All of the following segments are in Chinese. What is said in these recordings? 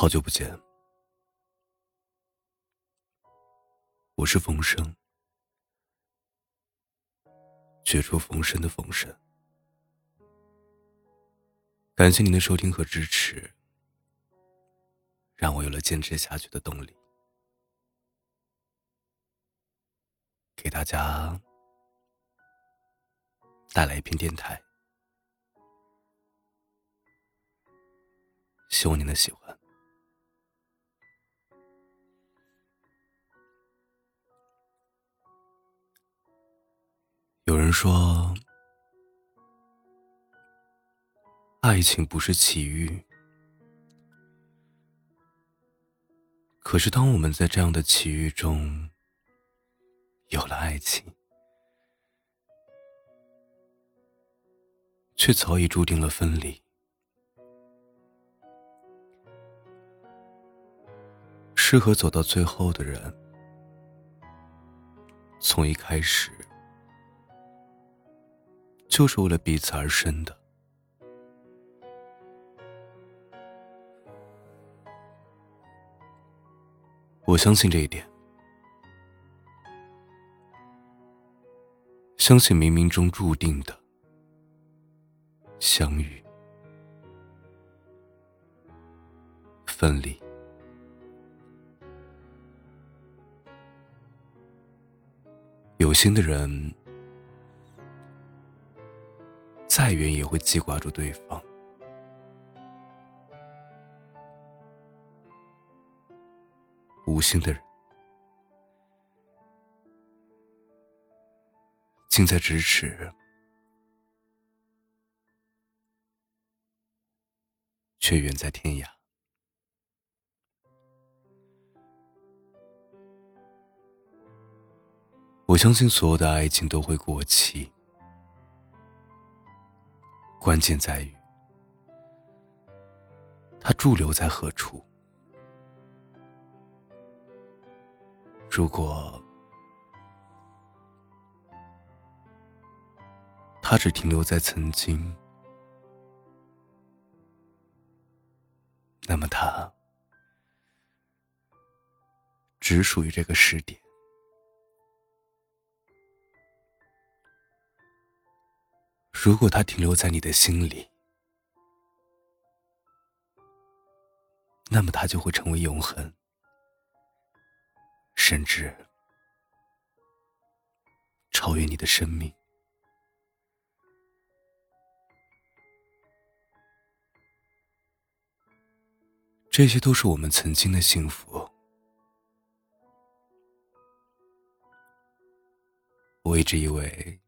好久不见，我是冯生，绝处逢生的冯生。感谢您的收听和支持，让我有了坚持下去的动力。给大家带来一篇电台，希望您能喜欢。说，爱情不是奇遇。可是，当我们在这样的奇遇中有了爱情，却早已注定了分离。适合走到最后的人，从一开始。就是为了彼此而生的。我相信这一点，相信冥冥中注定的相遇、分离。有心的人。再远也会记挂住对方。无心的人，近在咫尺，却远在天涯。我相信所有的爱情都会过期。关键在于，他驻留在何处。如果他只停留在曾经，那么他只属于这个时点。如果它停留在你的心里，那么它就会成为永恒，甚至超越你的生命。这些都是我们曾经的幸福。我一直以为。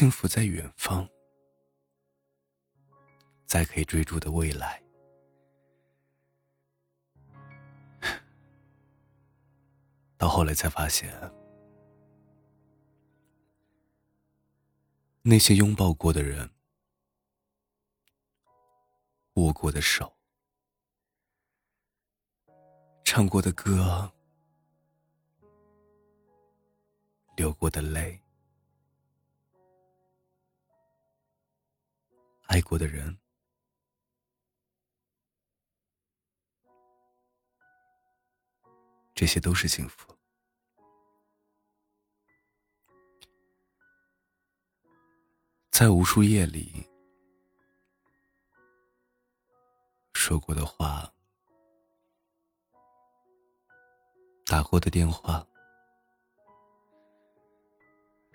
幸福在远方，在可以追逐的未来。到后来才发现，那些拥抱过的人、握过的手、唱过的歌、流过的泪。爱过的人，这些都是幸福。在无数夜里说过的话，打过的电话，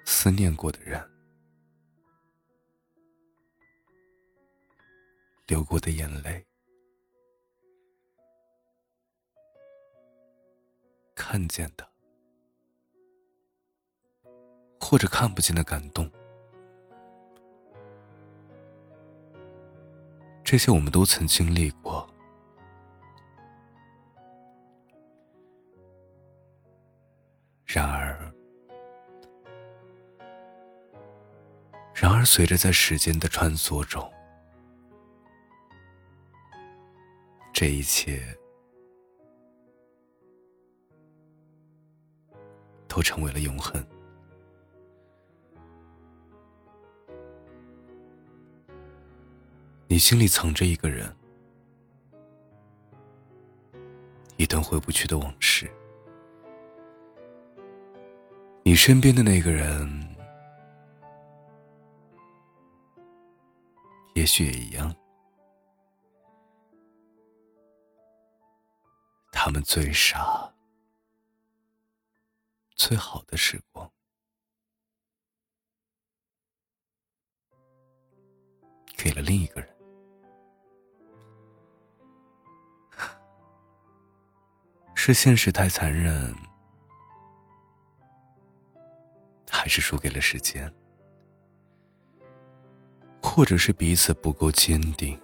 思念过的人。流过的眼泪，看见的或者看不见的感动，这些我们都曾经历过。然而，然而，随着在时间的穿梭中，这一切都成为了永恒。你心里藏着一个人一段回不去的往事。你身边的那个人也许也一样。他们最傻、最好的时光，给了另一个人。是现实太残忍，还是输给了时间？或者是彼此不够坚定，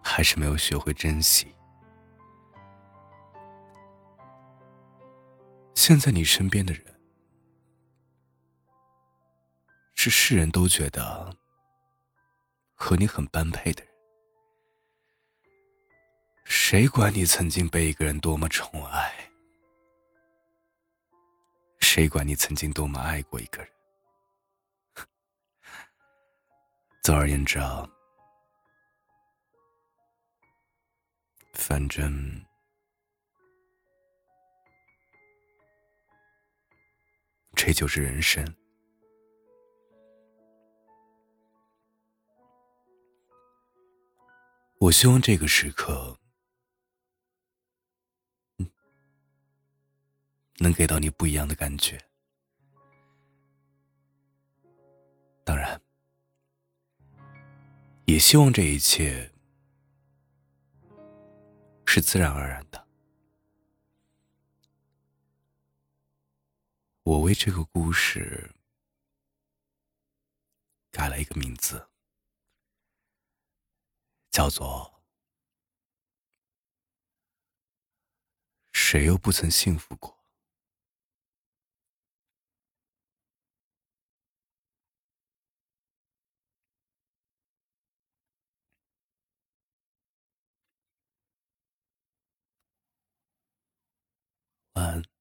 还是没有学会珍惜？现在你身边的人，是世人都觉得和你很般配的人。谁管你曾经被一个人多么宠爱？谁管你曾经多么爱过一个人？总而言之，反正。这就是人生。我希望这个时刻，能给到你不一样的感觉。当然，也希望这一切是自然而然的。我为这个故事改了一个名字，叫做“谁又不曾幸福过”。晚安。